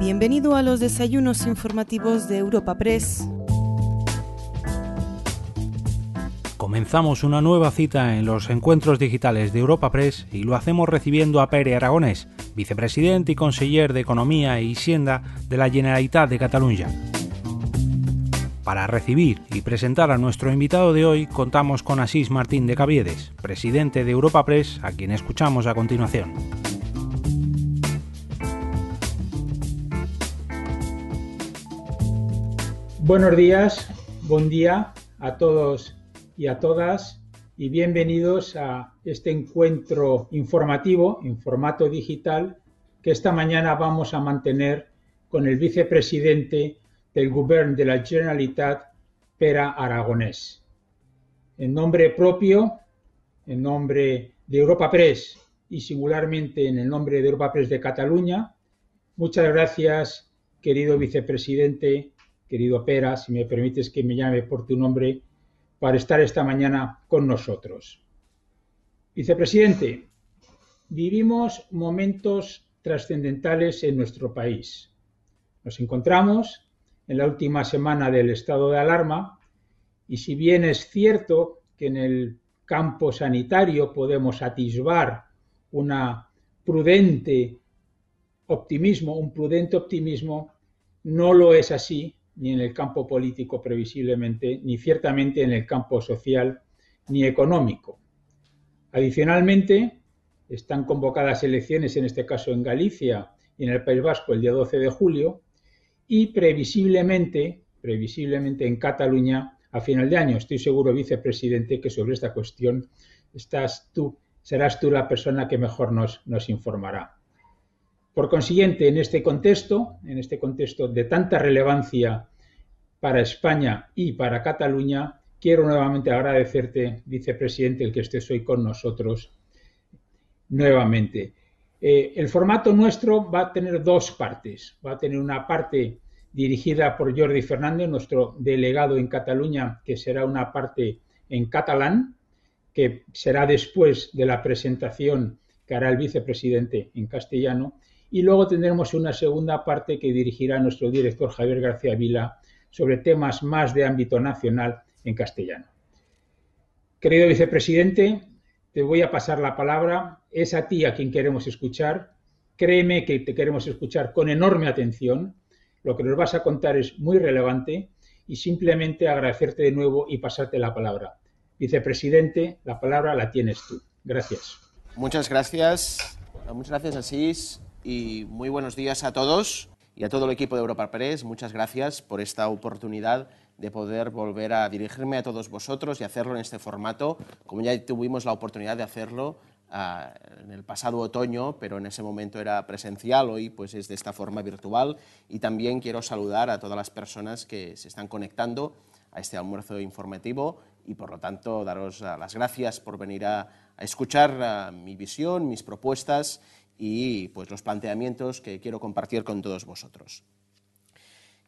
Bienvenido a los desayunos informativos de Europa Press. Comenzamos una nueva cita en los encuentros digitales de Europa Press y lo hacemos recibiendo a Pere Aragonés, vicepresidente y conseller de Economía y Hacienda de la Generalitat de Cataluña. Para recibir y presentar a nuestro invitado de hoy contamos con Asís Martín de Caviedes, presidente de Europa Press, a quien escuchamos a continuación. Buenos días, buen día a todos y a todas y bienvenidos a este encuentro informativo en formato digital que esta mañana vamos a mantener con el vicepresidente del Govern de la Generalitat, Pera Aragonés. En nombre propio, en nombre de Europa Press y singularmente en el nombre de Europa Press de Cataluña, muchas gracias, querido vicepresidente, querido Pera, si me permites que me llame por tu nombre, para estar esta mañana con nosotros. Vicepresidente, vivimos momentos trascendentales en nuestro país. Nos encontramos en la última semana del estado de alarma y si bien es cierto que en el campo sanitario podemos atisbar una prudente optimismo, un prudente optimismo, no lo es así ni en el campo político previsiblemente, ni ciertamente en el campo social ni económico. Adicionalmente, están convocadas elecciones, en este caso en Galicia y en el País Vasco, el día 12 de julio, y previsiblemente, previsiblemente en Cataluña a final de año. Estoy seguro, vicepresidente, que sobre esta cuestión estás tú, serás tú la persona que mejor nos, nos informará. Por consiguiente, en este contexto, en este contexto de tanta relevancia para España y para Cataluña, quiero nuevamente agradecerte, vicepresidente, el que estés hoy con nosotros nuevamente. Eh, el formato nuestro va a tener dos partes. Va a tener una parte dirigida por Jordi Fernández, nuestro delegado en Cataluña, que será una parte en catalán, que será después de la presentación que hará el vicepresidente en castellano. Y luego tendremos una segunda parte que dirigirá nuestro director Javier García Vila sobre temas más de ámbito nacional en castellano. Querido vicepresidente, te voy a pasar la palabra. Es a ti a quien queremos escuchar. Créeme que te queremos escuchar con enorme atención. Lo que nos vas a contar es muy relevante y simplemente agradecerte de nuevo y pasarte la palabra. Vicepresidente, la palabra la tienes tú. Gracias. Muchas gracias. Muchas gracias, Asís, y muy buenos días a todos y a todo el equipo de Europa Press. Muchas gracias por esta oportunidad de poder volver a dirigirme a todos vosotros y hacerlo en este formato, como ya tuvimos la oportunidad de hacerlo uh, en el pasado otoño, pero en ese momento era presencial, hoy pues es de esta forma virtual. Y también quiero saludar a todas las personas que se están conectando a este almuerzo informativo y por lo tanto daros uh, las gracias por venir a, escuchar uh, mi visión, mis propuestas y pues los planteamientos que quiero compartir con todos vosotros.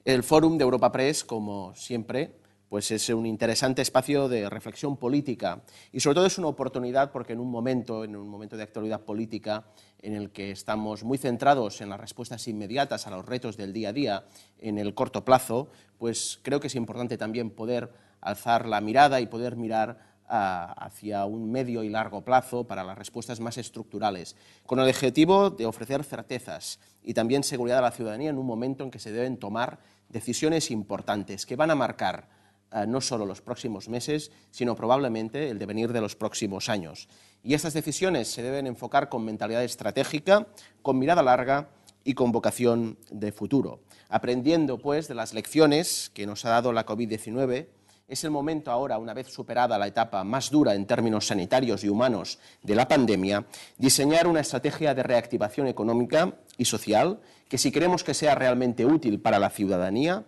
El Fórum de Europa Press, como siempre, pues es un interesante espacio de reflexión política y sobre todo es una oportunidad porque en un momento, en un momento de actualidad política en el que estamos muy centrados en las respuestas inmediatas a los retos del día a día en el corto plazo, pues creo que es importante también poder alzar la mirada y poder mirar hacia un medio y largo plazo para las respuestas más estructurales, con el objetivo de ofrecer certezas y también seguridad a la ciudadanía en un momento en que se deben tomar decisiones importantes que van a marcar eh, no solo los próximos meses, sino probablemente el devenir de los próximos años. Y estas decisiones se deben enfocar con mentalidad estratégica, con mirada larga y con vocación de futuro. Aprendiendo, pues, de las lecciones que nos ha dado la COVID-19, es el momento ahora, una vez superada la etapa más dura en términos sanitarios y humanos de la pandemia, diseñar una estrategia de reactivación económica y social que si queremos que sea realmente útil para la ciudadanía,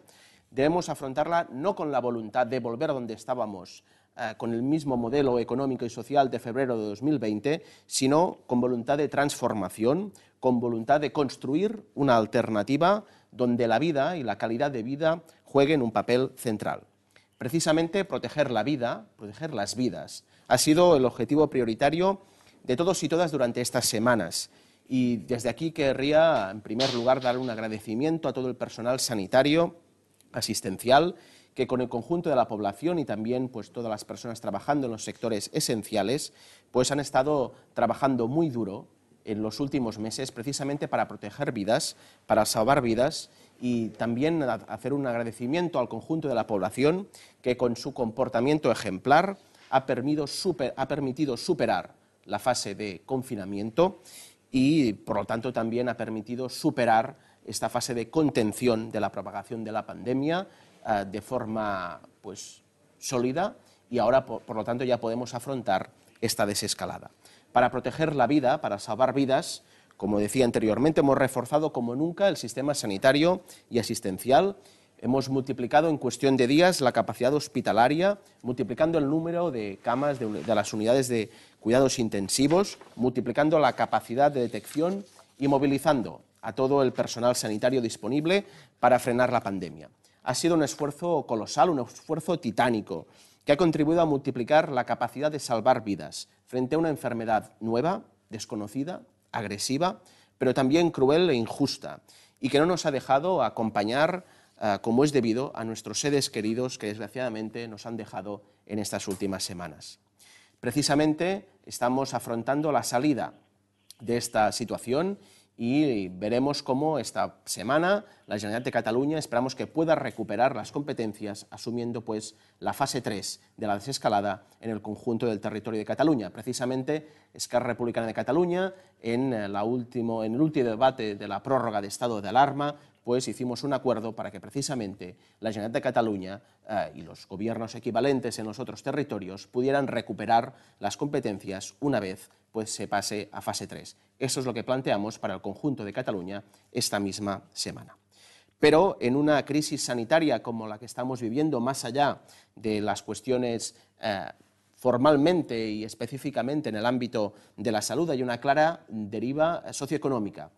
debemos afrontarla no con la voluntad de volver donde estábamos eh, con el mismo modelo económico y social de febrero de 2020, sino con voluntad de transformación, con voluntad de construir una alternativa donde la vida y la calidad de vida jueguen un papel central. Precisamente proteger la vida, proteger las vidas, ha sido el objetivo prioritario de todos y todas durante estas semanas. Y desde aquí querría, en primer lugar, dar un agradecimiento a todo el personal sanitario, asistencial, que con el conjunto de la población y también pues, todas las personas trabajando en los sectores esenciales, pues han estado trabajando muy duro en los últimos meses precisamente para proteger vidas, para salvar vidas y también hacer un agradecimiento al conjunto de la población que con su comportamiento ejemplar ha permitido, superar la fase de confinamiento y, por lo tanto, también ha permitido superar esta fase de contención de la propagación de la pandemia eh, de forma pues, sólida y ahora, por, lo tanto, ya podemos afrontar esta desescalada. Para proteger la vida, para salvar vidas, como decía anteriormente, hemos reforzado como nunca el sistema sanitario y asistencial. Hemos multiplicado en cuestión de días la capacidad hospitalaria, multiplicando el número de camas de, las unidades de cuidados intensivos, multiplicando la capacidad de detección y movilizando a todo el personal sanitario disponible para frenar la pandemia. Ha sido un esfuerzo colosal, un esfuerzo titánico, que ha contribuido a multiplicar la capacidad de salvar vidas frente a una enfermedad nueva, desconocida, agresiva, pero también cruel e injusta, y que no nos ha dejado acompañar eh, como es debido a nuestros seres queridos que desgraciadamente nos han dejado en estas últimas semanas. Precisamente estamos afrontando la salida de esta situación y veremos cómo esta semana la Generalitat de Cataluña esperamos que pueda recuperar las competencias asumiendo pues la fase 3 de la desescalada en el conjunto del territorio de Cataluña. Precisamente Esquerra Republicana de Cataluña en, la último, en el último debate de la prórroga de estado de alarma pues hicimos un acuerdo para que precisamente la Generalitat de Cataluña eh, y los gobiernos equivalentes en los otros territorios pudieran recuperar las competencias una vez pues, se pase a fase 3. Eso es lo que planteamos para el conjunto de Cataluña esta misma semana. Pero en una crisis sanitaria como la que estamos viviendo, más allá de las cuestiones eh, formalmente y específicamente en el ámbito de la salud, hay una clara deriva socioeconómica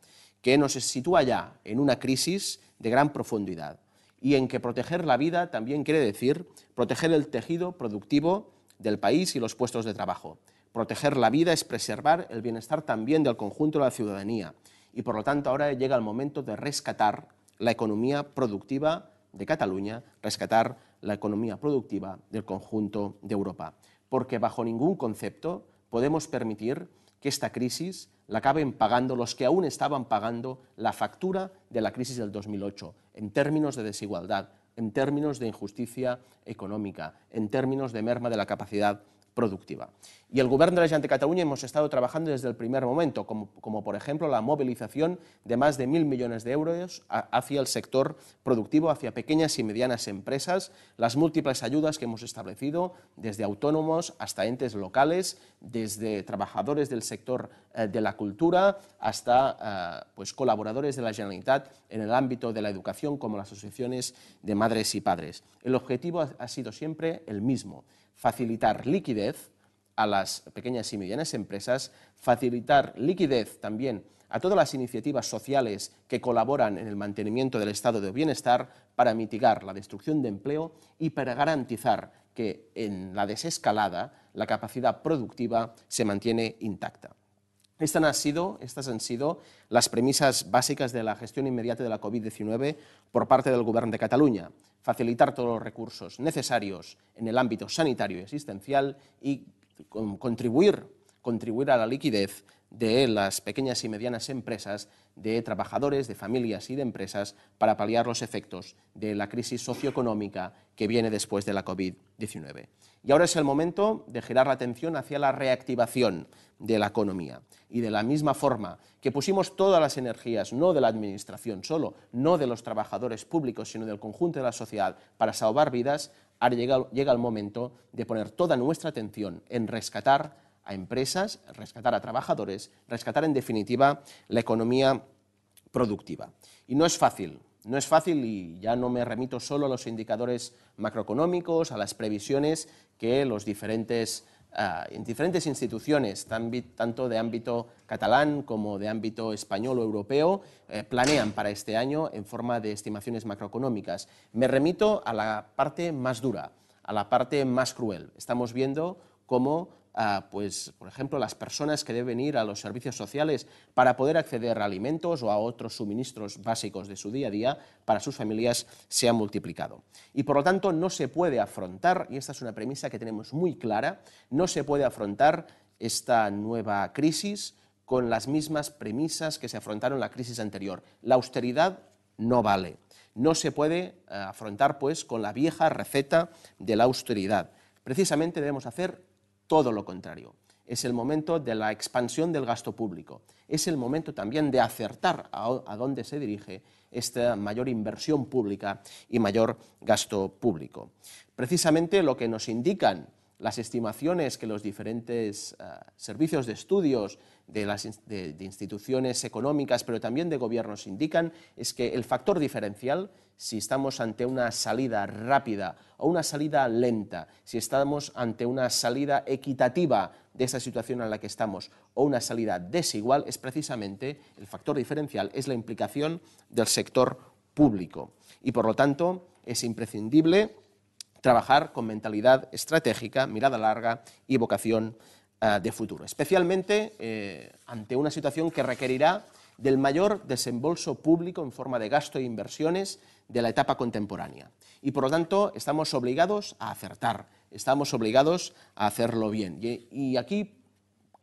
que nos sitúa ya en una crisis de gran profundidad y en que proteger la vida también quiere decir proteger el tejido productivo del país y los puestos de trabajo. Proteger la vida es preservar el bienestar también del conjunto de la ciudadanía y por lo tanto ahora llega el momento de rescatar la economía productiva de Cataluña, rescatar la economía productiva del conjunto de Europa, porque bajo ningún concepto podemos permitir que esta crisis la acaben pagando los que aún estaban pagando la factura de la crisis del 2008, en términos de desigualdad, en términos de injusticia económica, en términos de merma de la capacidad productiva. Y el Gobierno de la Generalitat de Cataluña hemos estado trabajando desde el primer momento, como, por ejemplo la movilización de más de mil millones de euros hacia el sector productivo, hacia pequeñas y medianas empresas, las múltiples ayudas que hemos establecido, desde autónomos hasta entes locales, desde trabajadores del sector eh, de la cultura hasta eh, pues, colaboradores de la Generalitat en el ámbito de la educación, como las asociaciones de madres y padres. El objetivo ha sido siempre el mismo, facilitar liquidez a las pequeñas y medianas empresas, facilitar liquidez también a todas las iniciativas sociales que colaboran en el mantenimiento del estado de bienestar para mitigar la destrucción de empleo y para garantizar que en la desescalada la capacidad productiva se mantiene intacta. Estas han, sido, estas han sido las premisas básicas de la gestión inmediata de la COVID-19 por parte del Gobierno de Cataluña. Facilitar todos los recursos necesarios en el ámbito sanitario y asistencial y contribuir, contribuir a la liquidez de las pequeñas y medianas empresas, de trabajadores, de familias y de empresas para paliar los efectos de la crisis socioeconómica que viene después de la COVID-19. Y ahora es el momento de girar la atención hacia la reactivación de la economía. Y de la misma forma que pusimos todas las energías, no de la Administración solo, no de los trabajadores públicos, sino del conjunto de la sociedad, para salvar vidas, ahora llega, llega el momento de poner toda nuestra atención en rescatar a empresas, rescatar a trabajadores, rescatar en definitiva la economía productiva. Y no es fácil, no es fácil y ya no me remito solo a los indicadores macroeconómicos, a las previsiones que los diferentes, ah, en diferentes instituciones, tanto de ámbito catalán como de ámbito español o europeo, eh, planean para este año en forma de estimaciones macroeconómicas. Me remito a la parte más dura, a la parte más cruel. Estamos viendo cómo pues, por ejemplo, las personas que deben ir a los servicios sociales para poder acceder a alimentos o a otros suministros básicos de su día a día para sus familias se ha multiplicado. Y por lo tanto no se puede afrontar, y esta es una premisa que tenemos muy clara, no se puede afrontar esta nueva crisis con las mismas premisas que se afrontaron la crisis anterior. La austeridad no vale. No se puede eh, afrontar pues con la vieja receta de la austeridad. Precisamente debemos hacer todo lo contrario. Es el momento de la expansión del gasto público. Es el momento también de acertar a, dónde se dirige esta mayor inversión pública y mayor gasto público. Precisamente lo que nos indican las estimaciones que los diferentes eh, servicios de estudios de, instituciones económicas, pero también de gobiernos, indican es que el factor diferencial, si estamos ante una salida rápida o una salida lenta, si estamos ante una salida equitativa de esa situación en la que estamos o una salida desigual, es precisamente el factor diferencial, es la implicación del sector público. Y por lo tanto, es imprescindible trabajar con mentalidad estratégica, mirada larga y vocación eh, de futuro, especialmente eh, ante una situación que requerirá del mayor desembolso público en forma de gasto e inversiones de la etapa contemporánea. Y por lo tanto estamos obligados a acertar, estamos obligados a hacerlo bien. Y, aquí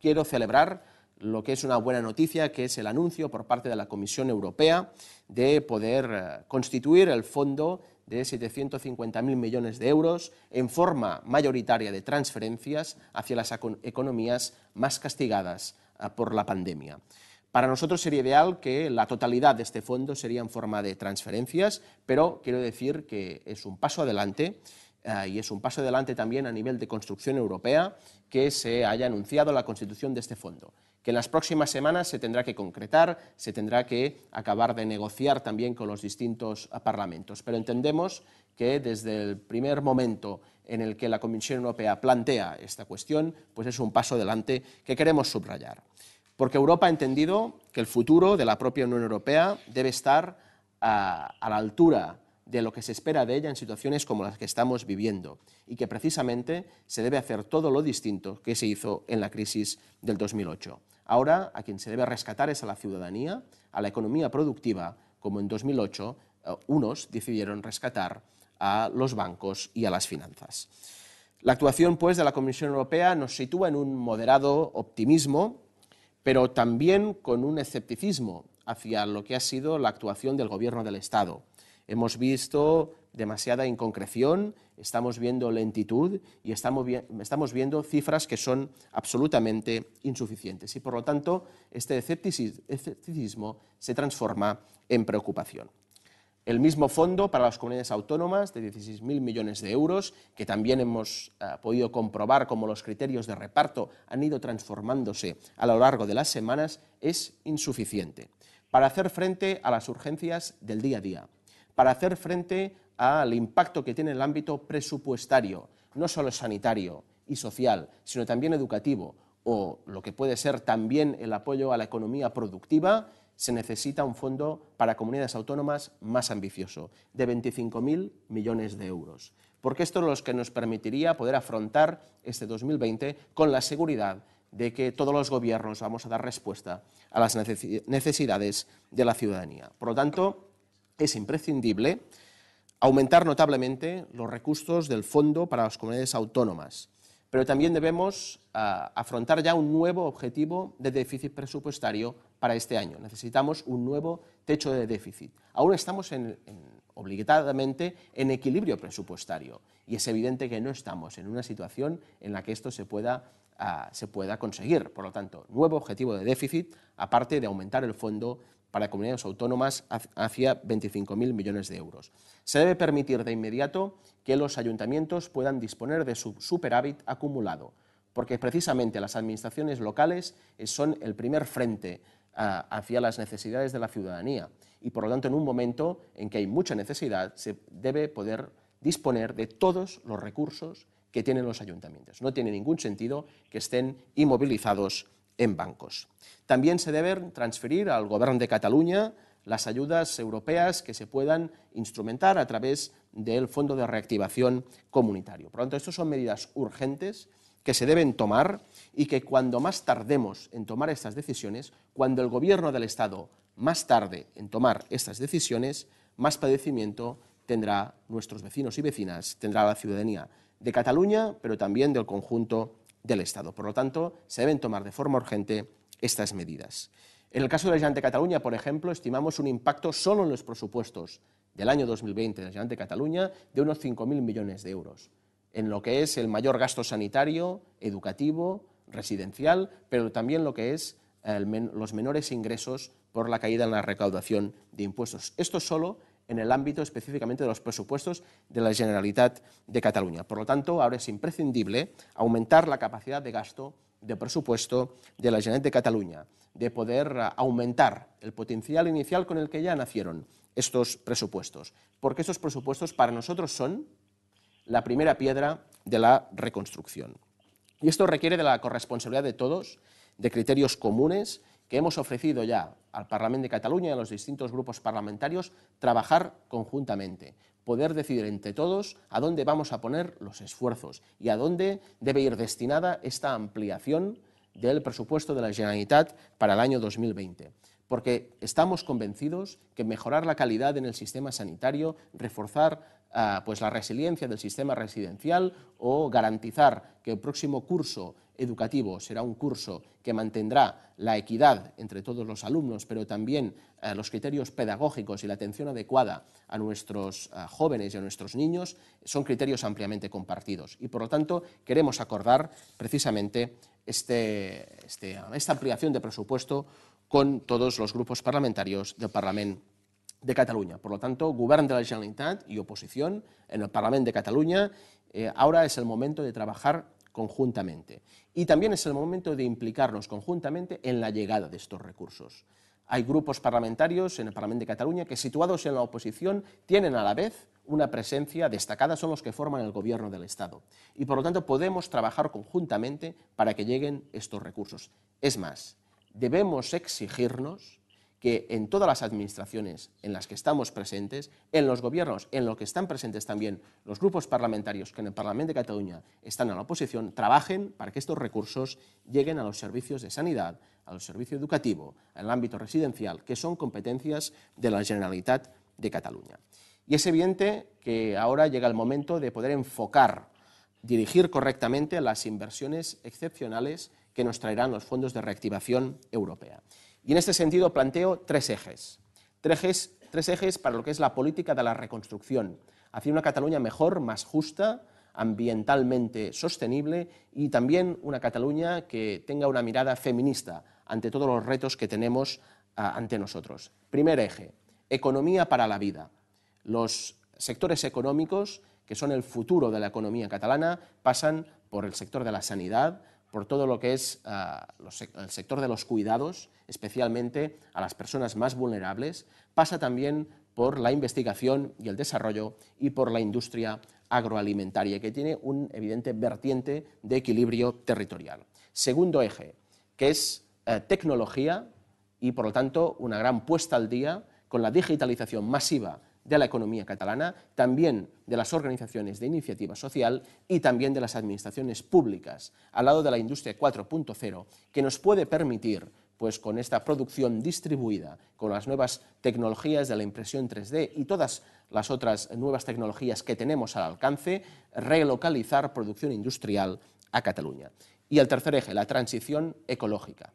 quiero celebrar lo que es una buena noticia, que es el anuncio por parte de la Comisión Europea de poder eh, constituir el Fondo de 750.000 millones de euros en forma mayoritaria de transferencias hacia las economías más castigadas ah, por la pandemia. Para nosotros sería ideal que la totalidad de este fondo sería en forma de transferencias, pero quiero decir que es un paso adelante ah, y es un paso adelante también a nivel de construcción europea que se haya anunciado la constitución de este fondo que en las próximas semanas se tendrá que concretar, se tendrá que acabar de negociar también con los distintos parlamentos. Pero entendemos que desde el primer momento en el que la Comisión Europea plantea esta cuestión, pues es un paso adelante que queremos subrayar. Porque Europa ha entendido que el futuro de la propia Unión Europea debe estar a, a la altura de lo que se espera de ella en situaciones como las que estamos viviendo y que precisamente se debe hacer todo lo distinto que se hizo en la crisis del 2008. Ahora a quien se debe rescatar es a la ciudadanía, a la economía productiva, como en 2008 eh, unos decidieron rescatar a los bancos y a las finanzas. La actuación pues, de la Comisión Europea nos sitúa en un moderado optimismo, pero también con un escepticismo hacia lo que ha sido la actuación del Gobierno del Estado. Hemos visto demasiada inconcreción, estamos viendo lentitud y estamos, viendo cifras que son absolutamente insuficientes. Y por lo tanto, este escepticismo se transforma en preocupación. El mismo fondo para las comunidades autónomas de 16.000 millones de euros, que también hemos eh, podido comprobar cómo los criterios de reparto han ido transformándose a lo largo de las semanas, es insuficiente para hacer frente a las urgencias del día a día para hacer frente al impacto que tiene el ámbito presupuestario, no solo sanitario y social, sino también educativo, o lo que puede ser también el apoyo a la economía productiva, se necesita un fondo para comunidades autónomas más ambicioso, de 25.000 millones de euros. Porque esto es lo que nos permitiría poder afrontar este 2020 con la seguridad de que todos los gobiernos vamos a dar respuesta a las necesidades de la ciudadanía. Por lo tanto, es imprescindible aumentar notablemente los recursos del Fondo para las Comunidades Autónomas, pero también debemos ah, afrontar ya un nuevo objetivo de déficit presupuestario para este año. Necesitamos un nuevo techo de déficit. Aún estamos obligadamente en equilibrio presupuestario y es evidente que no estamos en una situación en la que esto se pueda, ah, se pueda conseguir. Por lo tanto, nuevo objetivo de déficit, aparte de aumentar el fondo para comunidades autónomas hacia 25.000 millones de euros. Se debe permitir de inmediato que los ayuntamientos puedan disponer de su superávit acumulado, porque precisamente las administraciones locales son el primer frente hacia las necesidades de la ciudadanía y por lo tanto en un momento en que hay mucha necesidad se debe poder disponer de todos los recursos que tienen los ayuntamientos. No tiene ningún sentido que estén inmovilizados en bancos. También se deben transferir al Gobierno de Cataluña las ayudas europeas que se puedan instrumentar a través del Fondo de Reactivación Comunitario. Por lo tanto, estas son medidas urgentes que se deben tomar y que cuando más tardemos en tomar estas decisiones, cuando el gobierno del Estado más tarde en tomar estas decisiones, más padecimiento tendrá nuestros vecinos y vecinas, tendrá la ciudadanía de Cataluña, pero también del conjunto del Estado. Por lo tanto, se deben tomar de forma urgente estas medidas. En el caso de la de Cataluña, por ejemplo, estimamos un impacto solo en los presupuestos del año 2020 de la Generalitat de Cataluña de unos 5.000 millones de euros, en lo que es el mayor gasto sanitario, educativo, residencial, pero también lo que es los menores ingresos por la caída en la recaudación de impuestos. Esto solo en el ámbito específicamente de los presupuestos de la Generalitat de Cataluña. Por lo tanto, ahora es imprescindible aumentar la capacidad de gasto de presupuesto de la Generalitat de Cataluña, de poder aumentar el potencial inicial con el que ya nacieron estos presupuestos, porque estos presupuestos para nosotros son la primera piedra de la reconstrucción. Y esto requiere de la corresponsabilidad de todos, de criterios comunes que hemos ofrecido ya al Parlamento de Cataluña y a los distintos grupos parlamentarios trabajar conjuntamente, poder decidir entre todos a dónde vamos a poner los esfuerzos y a dónde debe ir destinada esta ampliación del presupuesto de la Generalitat para el año 2020 porque estamos convencidos que mejorar la calidad en el sistema sanitario, reforzar ah, pues la resiliencia del sistema residencial o garantizar que el próximo curso educativo será un curso que mantendrá la equidad entre todos los alumnos, pero también eh, los criterios pedagógicos y la atención adecuada a nuestros eh, jóvenes y a nuestros niños, son criterios ampliamente compartidos. Y por lo tanto queremos acordar precisamente este, este, esta ampliación de presupuesto con todos los grupos parlamentarios del Parlamento de Cataluña. Por lo tanto, Govern de la Generalitat y oposición en el Parlamento de Cataluña, eh, ahora es el momento de trabajar conjuntamente. Y también es el momento de implicarnos conjuntamente en la llegada de estos recursos. Hay grupos parlamentarios en el Parlamento de Cataluña que, situados en la oposición, tienen a la vez una presencia destacada, son los que forman el gobierno del Estado. Y por lo tanto podemos trabajar conjuntamente para que lleguen estos recursos. Es más, debemos exigirnos que en todas las administraciones en las que estamos presentes, en los gobiernos en los que están presentes también los grupos parlamentarios que en el Parlamento de Cataluña están en la oposición, trabajen para que estos recursos lleguen a los servicios de sanidad, al servicio educativo, al ámbito residencial, que son competencias de la Generalitat de Cataluña. Y es evidente que ahora llega el momento de poder enfocar, dirigir correctamente las inversiones excepcionales que nos traerán los fondos de reactivación europea. Y en este sentido planteo tres ejes. Tres ejes, para lo que es la política de la reconstrucción, hacia una Cataluña mejor, más justa, ambientalmente sostenible y también una Cataluña que tenga una mirada feminista ante todos los retos que tenemos ah, ante nosotros. Primer eje, economía para la vida. Los sectores económicos, que son el futuro de la economía catalana, pasan por el sector de la sanidad, por todo lo que es ah, el sector de los cuidados, especialmente a las personas más vulnerables, pasa también por la investigación y el desarrollo y por la industria agroalimentaria, que tiene un evidente vertiente de equilibrio territorial. Segundo eje, que es eh, tecnología y, por lo tanto, una gran puesta al día con la digitalización masiva de la economía catalana, también de las organizaciones de iniciativa social y también de las administraciones públicas, al lado de la industria 4.0, que nos puede permitir pues con esta producción distribuida, con las nuevas tecnologías de la impresión 3D y todas las otras nuevas tecnologías que tenemos al alcance, relocalizar producción industrial a Cataluña. Y el tercer eje, la transición ecológica.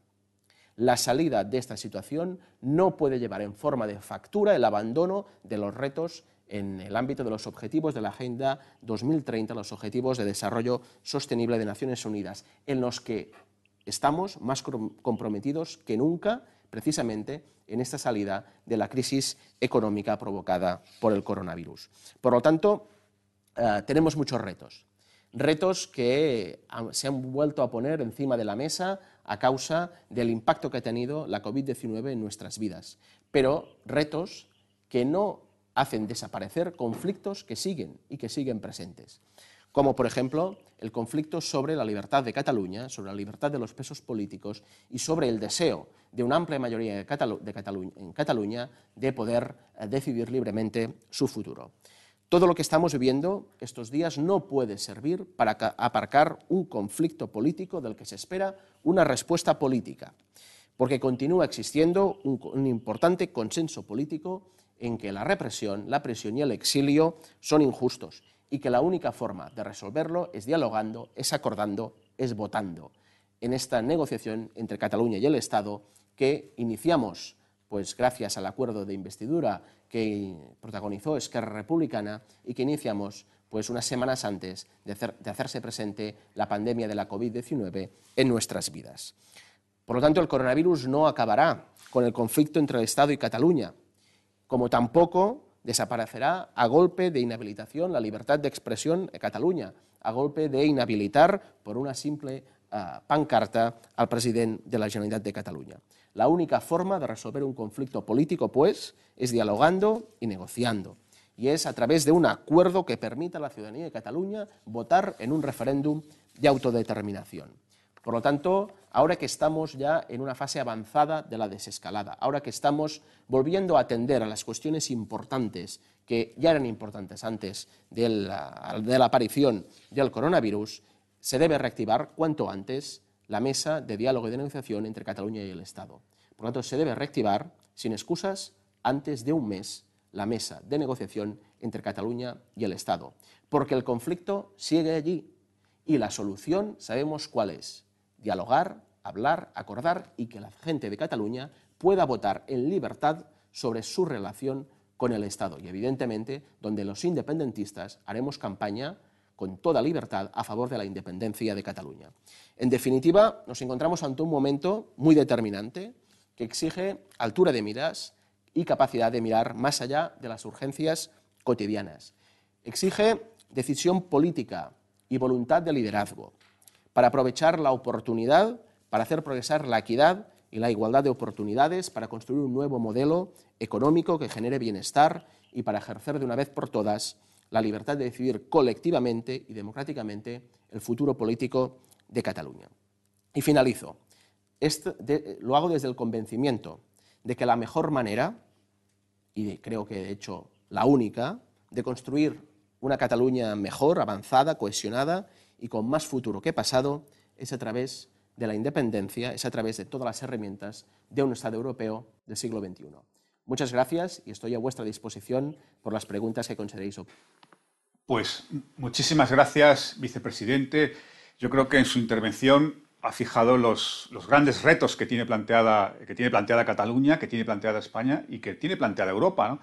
La salida de esta situación no puede llevar en forma de factura el abandono de los retos en el ámbito de los objetivos de la Agenda 2030, los Objetivos de Desarrollo Sostenible de Naciones Unidas, en los que estamos más comprometidos que nunca precisamente en esta salida de la crisis económica provocada por el coronavirus. Por lo tanto, eh, tenemos muchos retos retos que se han vuelto a poner encima de la mesa a causa del impacto que ha tenido la COVID-19 en nuestras vidas, pero retos que no hacen desaparecer conflictos que siguen y que siguen presentes, como por ejemplo el conflicto sobre la libertad de Cataluña, sobre la libertad de los presos políticos y sobre el deseo de una amplia mayoría de en Cataluña de poder eh, decidir libremente su futuro. Todo lo que estamos viviendo estos días no puede servir para aparcar un conflicto político del que se espera una respuesta política, porque continúa existiendo un, importante consenso político en que la represión, la presión y el exilio son injustos y que la única forma de resolverlo es dialogando, es acordando, es votando. En esta negociación entre Cataluña y el Estado que iniciamos pues gracias al acuerdo de investidura que protagonizó Esquerra Republicana y que iniciamos pues unas semanas antes de, hacerse presente la pandemia de la COVID-19 en nuestras vidas. Por lo tanto, el coronavirus no acabará con el conflicto entre el Estado y Cataluña, como tampoco desaparecerá a golpe de inhabilitación la libertad de expresión en Cataluña, a golpe de inhabilitar por una simple uh, pancarta al president de la Generalitat de Catalunya. La única forma de resolver un conflicto político, pues, es dialogando y negociando. Y es a través de un acuerdo que permita a la ciudadanía de Cataluña votar en un referéndum de autodeterminación. Por lo tanto, ahora que estamos ya en una fase avanzada de la desescalada, ahora que estamos volviendo a atender a las cuestiones importantes que ya eran importantes antes de la, de la aparición del coronavirus, se debe reactivar cuanto antes la mesa de diálogo y de negociación entre Cataluña y el Estado. Por lo tanto, se debe reactivar, sin excusas, antes de un mes, la mesa de negociación entre Cataluña y el Estado, porque el conflicto sigue allí y la solución sabemos cuál es dialogar, hablar, acordar y que la gente de Cataluña pueda votar en libertad sobre su relación con el Estado. Y evidentemente, donde los independentistas haremos campaña con toda libertad a favor de la independencia de Cataluña. En definitiva, nos encontramos ante un momento muy determinante que exige altura de miras y capacidad de mirar más allá de las urgencias cotidianas. Exige decisión política y voluntad de liderazgo para aprovechar la oportunidad, para hacer progresar la equidad y la igualdad de oportunidades, para construir un nuevo modelo económico que genere bienestar y para ejercer de una vez por todas la libertad de decidir colectivamente y democráticamente el futuro político de Cataluña. Y finalizo. lo hago desde el convencimiento de que la mejor manera, y creo que de hecho la única, de construir una Cataluña mejor, avanzada, cohesionada y con más futuro que pasado es a través de la independencia, es a través de todas las herramientas de un Estado europeo del siglo XXI. Muchas gracias y estoy a vuestra disposición por las preguntas que consideréis. Pues muchísimas gracias, vicepresidente. Yo creo que en su intervención ha fijado los, grandes retos que tiene, planteada, que tiene planteada Cataluña, que tiene planteada España y que tiene planteada Europa. ¿no?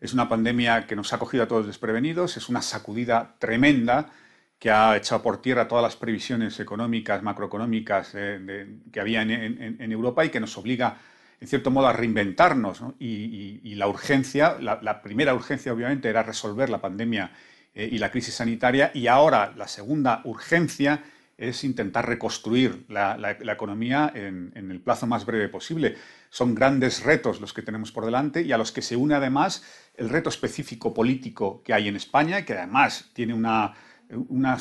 Es una pandemia que nos ha cogido a todos desprevenidos, es una sacudida tremenda que ha echado por tierra todas las previsiones económicas, macroeconómicas eh, que había en, Europa y que nos obliga, en cierto modo, a reinventarnos. Y, la urgencia, la, primera urgencia, obviamente, era resolver la pandemia eh, y la crisis sanitaria, y ahora la segunda urgencia es intentar reconstruir la, economía en, el plazo más breve posible. Son grandes retos los que tenemos por delante y a los que se une además el reto específico político que hay en España, que además tiene una una,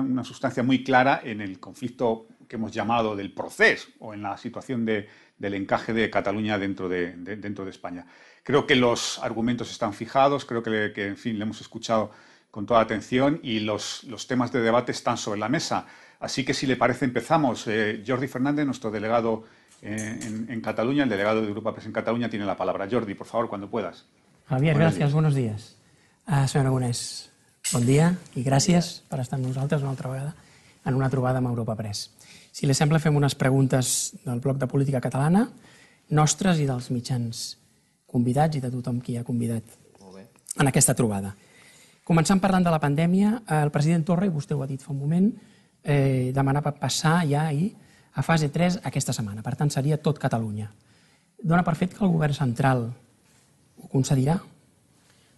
una, sustancia muy clara en el conflicto que hemos llamado del proceso o en la situación del encaje de Cataluña dentro de, dentro de España. Creo que los argumentos están fijados, creo que, en fin, le hemos escuchado con toda atención y los, los, temas de debate están sobre la mesa. Así que, si le parece, empezamos. Eh, Jordi Fernández, nuestro delegado eh, en, Cataluña, el delegado de Europa Press en Cataluña, tiene la palabra. Jordi, por favor, cuando puedas. Javier, gracias. Buenos días. Uh, señor Aragonés, Bon dia i gràcies per estar amb nosaltres una altra vegada en una trobada amb Europa Press. Si li sembla, fem unes preguntes del bloc de política catalana, nostres i dels mitjans convidats i de tothom qui ha convidat en aquesta trobada. Començant parlant de la pandèmia, el president Torra, i vostè ho ha dit fa un moment, eh, demanava passar ja ahir a fase 3 aquesta setmana. Per tant, seria tot Catalunya. Dona per fet que el govern central ho concedirà?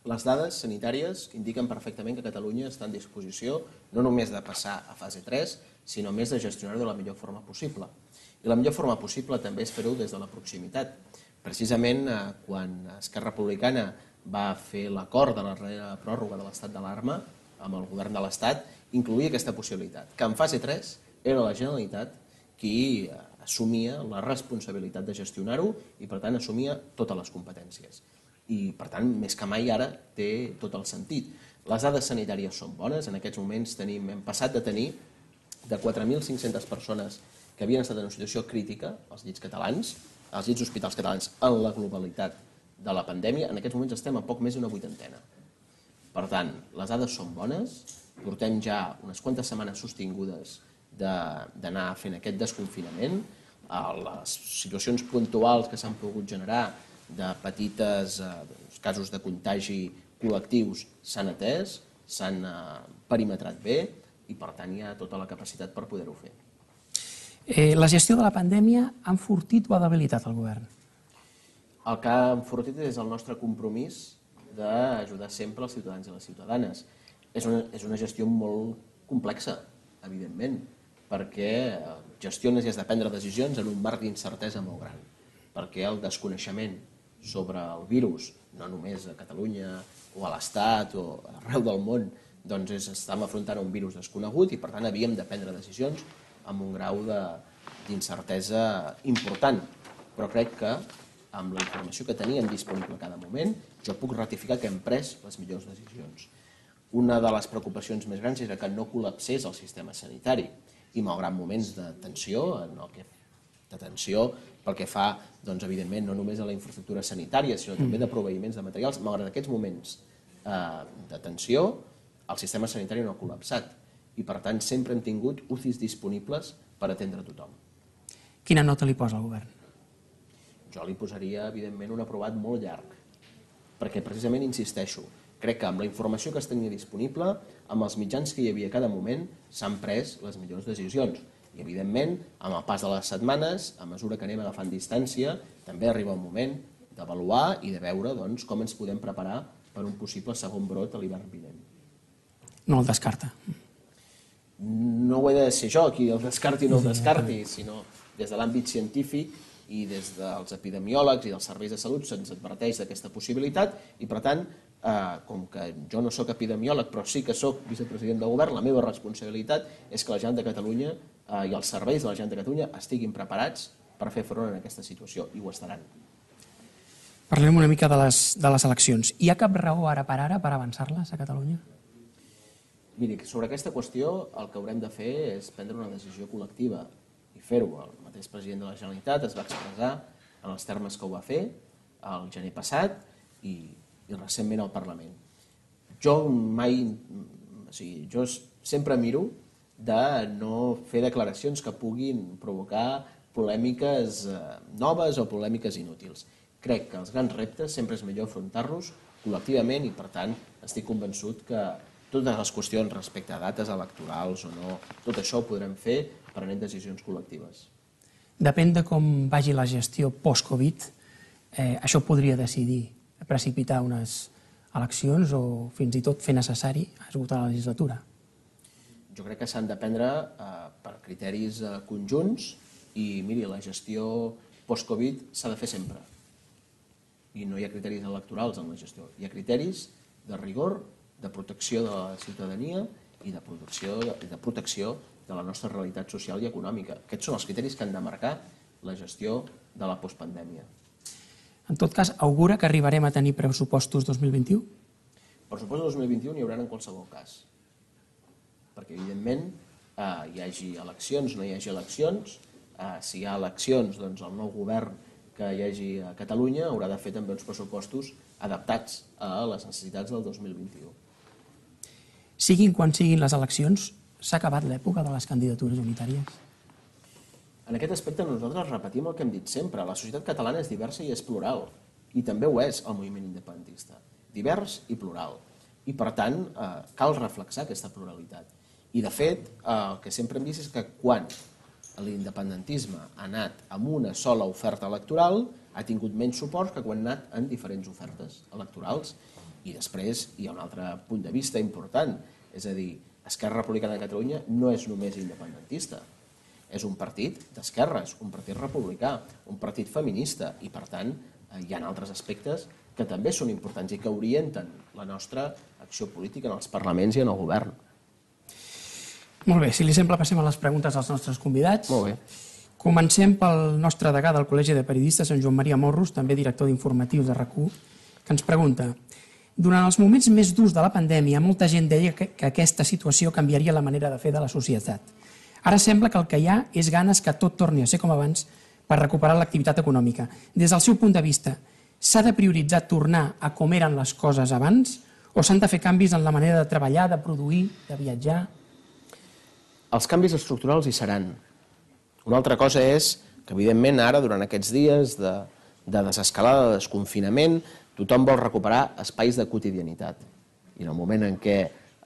Les dades sanitàries indiquen perfectament que Catalunya està en disposició no només de passar a fase 3, sinó més de gestionar-ho de la millor forma possible. I la millor forma possible també és fer-ho des de la proximitat. Precisament eh, quan Esquerra Republicana va fer l'acord de la pròrroga de l'estat d'alarma amb el govern de l'Estat, incluïa aquesta possibilitat, que en fase 3 era la Generalitat qui assumia la responsabilitat de gestionar-ho i, per tant, assumia totes les competències. I, per tant, més que mai ara té tot el sentit. Les dades sanitàries són bones, en aquests moments tenim, hem passat de tenir de 4.500 persones que havien estat en una situació crítica als llits catalans, als llits hospitals catalans en la globalitat de la pandèmia, en aquests moments estem a poc més d'una vuitantena. Per tant, les dades són bones, portem ja unes quantes setmanes sostingudes d'anar fent aquest desconfinament, les situacions puntuals que s'han pogut generar de petites eh, casos de contagi col·lectius s'han atès, s'han eh, perimetrat bé i per tant hi ha tota la capacitat per poder-ho fer. Eh, la gestió de la pandèmia ha enfortit o ha debilitat el govern? El que ha enfortit és el nostre compromís d'ajudar sempre els ciutadans i les ciutadanes. És una, és una gestió molt complexa, evidentment, perquè gestiones i has de prendre decisions en un marc d'incertesa molt gran, perquè el desconeixement sobre el virus, no només a Catalunya o a l'Estat o arreu del món, doncs és, estàvem afrontant un virus desconegut i per tant havíem de prendre decisions amb un grau d'incertesa important. Però crec que amb la informació que teníem disponible a cada moment, jo puc ratificar que hem pres les millors decisions. Una de les preocupacions més grans era que no col·lapsés el sistema sanitari i malgrat moments de tensió, en el que, de tensió pel que fa, doncs, evidentment, no només a la infraestructura sanitària, sinó també de proveïments de materials, malgrat aquests moments eh, de tensió, el sistema sanitari no ha col·lapsat i, per tant, sempre hem tingut UCIs disponibles per atendre tothom. Quina nota li posa al govern? Jo li posaria, evidentment, un aprovat molt llarg, perquè precisament insisteixo, crec que amb la informació que es tenia disponible, amb els mitjans que hi havia a cada moment, s'han pres les millors decisions. I, evidentment, amb el pas de les setmanes, a mesura que anem agafant distància, també arriba el moment d'avaluar i de veure doncs, com ens podem preparar per un possible segon brot a l'hivern vinent. No el descarta. No ho he de ser jo qui el descarti o no el descarti, sinó des de l'àmbit científic i des dels epidemiòlegs i dels serveis de salut se'ns adverteix d'aquesta possibilitat i, per tant, eh, com que jo no sóc epidemiòleg, però sí que sóc vicepresident del govern, la meva responsabilitat és que la gent de Catalunya eh, i els serveis de la gent de Catalunya estiguin preparats per fer front a aquesta situació, i ho estaran. Parlem una mica de les, de les eleccions. Hi ha cap raó ara per ara per avançar-les a Catalunya? Miri, sobre aquesta qüestió el que haurem de fer és prendre una decisió col·lectiva i fer-ho. El mateix president de la Generalitat es va expressar en els termes que ho va fer el gener passat i i recentment al Parlament. Jo mai, o sigui, jo sempre miro de no fer declaracions que puguin provocar polèmiques eh, noves o polèmiques inútils. Crec que els grans reptes sempre és millor afrontar-los col·lectivament i, per tant, estic convençut que totes les qüestions respecte a dates electorals o no, tot això ho podrem fer prenent decisions col·lectives. Depèn de com vagi la gestió post-Covid, eh, això podria decidir precipitar unes eleccions o fins i tot fer necessari esgotar la legislatura? Jo crec que s'han de prendre eh, per criteris eh, conjunts i, miri, la gestió post-Covid s'ha de fer sempre. I no hi ha criteris electorals en la gestió. Hi ha criteris de rigor, de protecció de la ciutadania i de protecció, de protecció de la nostra realitat social i econòmica. Aquests són els criteris que han de marcar la gestió de la postpandèmia. En tot cas, augura que arribarem a tenir pressupostos 2021? Pressupostos 2021 n'hi haurà en qualsevol cas. Perquè, evidentment, eh, hi hagi eleccions, no hi hagi eleccions, eh, si hi ha eleccions, doncs el nou govern que hi hagi a Catalunya haurà de fer també uns pressupostos adaptats a les necessitats del 2021. Siguin quan siguin les eleccions, s'ha acabat l'època de les candidatures unitàries? En aquest aspecte nosaltres repetim el que hem dit sempre. La societat catalana és diversa i és plural. I també ho és el moviment independentista. Divers i plural. I per tant, eh, cal reflexar aquesta pluralitat. I de fet, eh, el que sempre hem vist és que quan l'independentisme ha anat amb una sola oferta electoral, ha tingut menys suport que quan ha anat en diferents ofertes electorals. I després hi ha un altre punt de vista important, és a dir, Esquerra Republicana de Catalunya no és només independentista, és un partit d'esquerres, un partit republicà, un partit feminista i, per tant, eh, hi ha altres aspectes que també són importants i que orienten la nostra acció política en els parlaments i en el govern. Molt bé, si li sembla passem a les preguntes als nostres convidats. Molt bé. Comencem pel nostre degà del Col·legi de Periodistes, en Joan Maria Morros, també director d'informatius de rac que ens pregunta durant els moments més durs de la pandèmia, molta gent deia que, que aquesta situació canviaria la manera de fer de la societat. Ara sembla que el que hi ha és ganes que tot torni a ser com abans per recuperar l'activitat econòmica. Des del seu punt de vista, s'ha de prioritzar tornar a com eren les coses abans o s'han de fer canvis en la manera de treballar, de produir, de viatjar? Els canvis estructurals hi seran. Una altra cosa és que, evidentment, ara, durant aquests dies de, de desescalada, de desconfinament, tothom vol recuperar espais de quotidianitat. I en el moment en què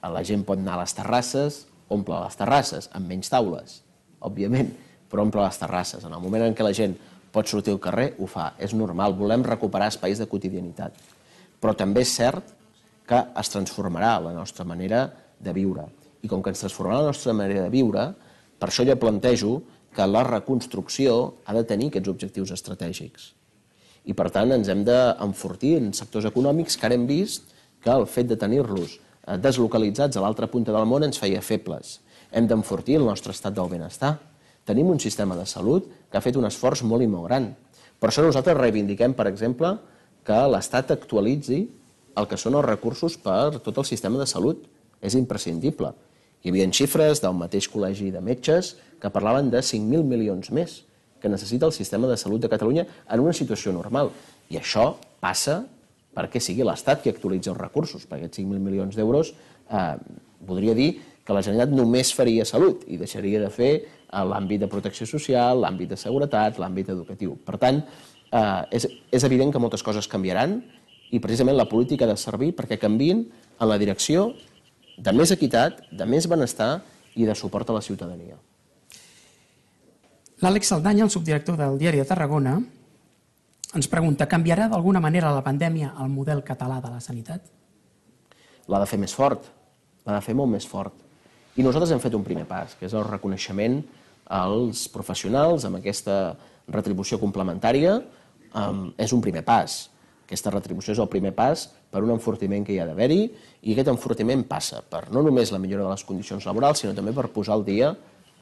la gent pot anar a les terrasses, omple les terrasses, amb menys taules, òbviament, però omple les terrasses. En el moment en què la gent pot sortir al carrer, ho fa. És normal, volem recuperar espais de quotidianitat. Però també és cert que es transformarà la nostra manera de viure. I com que ens transformarà la nostra manera de viure, per això jo plantejo que la reconstrucció ha de tenir aquests objectius estratègics i per tant ens hem d'enfortir en sectors econòmics que ara hem vist que el fet de tenir-los deslocalitzats a l'altra punta del món ens feia febles. Hem d'enfortir el nostre estat del benestar. Tenim un sistema de salut que ha fet un esforç molt i molt gran. Per això nosaltres reivindiquem, per exemple, que l'Estat actualitzi el que són els recursos per tot el sistema de salut. És imprescindible. Hi havia xifres del mateix col·legi de metges que parlaven de 5.000 milions més que necessita el sistema de salut de Catalunya en una situació normal. I això passa perquè sigui l'Estat qui actualitzi els recursos, perquè aquests 5.000 milions d'euros eh, voldria dir que la Generalitat només faria salut i deixaria de fer eh, l'àmbit de protecció social, l'àmbit de seguretat, l'àmbit educatiu. Per tant, eh, és, és evident que moltes coses canviaran i precisament la política ha de servir perquè canvin en la direcció de més equitat, de més benestar i de suport a la ciutadania. L'Àlex Saldanya, el subdirector del Diari de Tarragona, ens pregunta, canviarà d'alguna manera la pandèmia el model català de la sanitat? L'ha de fer més fort, l'ha de fer molt més fort. I nosaltres hem fet un primer pas, que és el reconeixement als professionals amb aquesta retribució complementària. Um, és un primer pas. Aquesta retribució és el primer pas per un enfortiment que hi ha d'haver-hi i aquest enfortiment passa per no només la millora de les condicions laborals, sinó també per posar al dia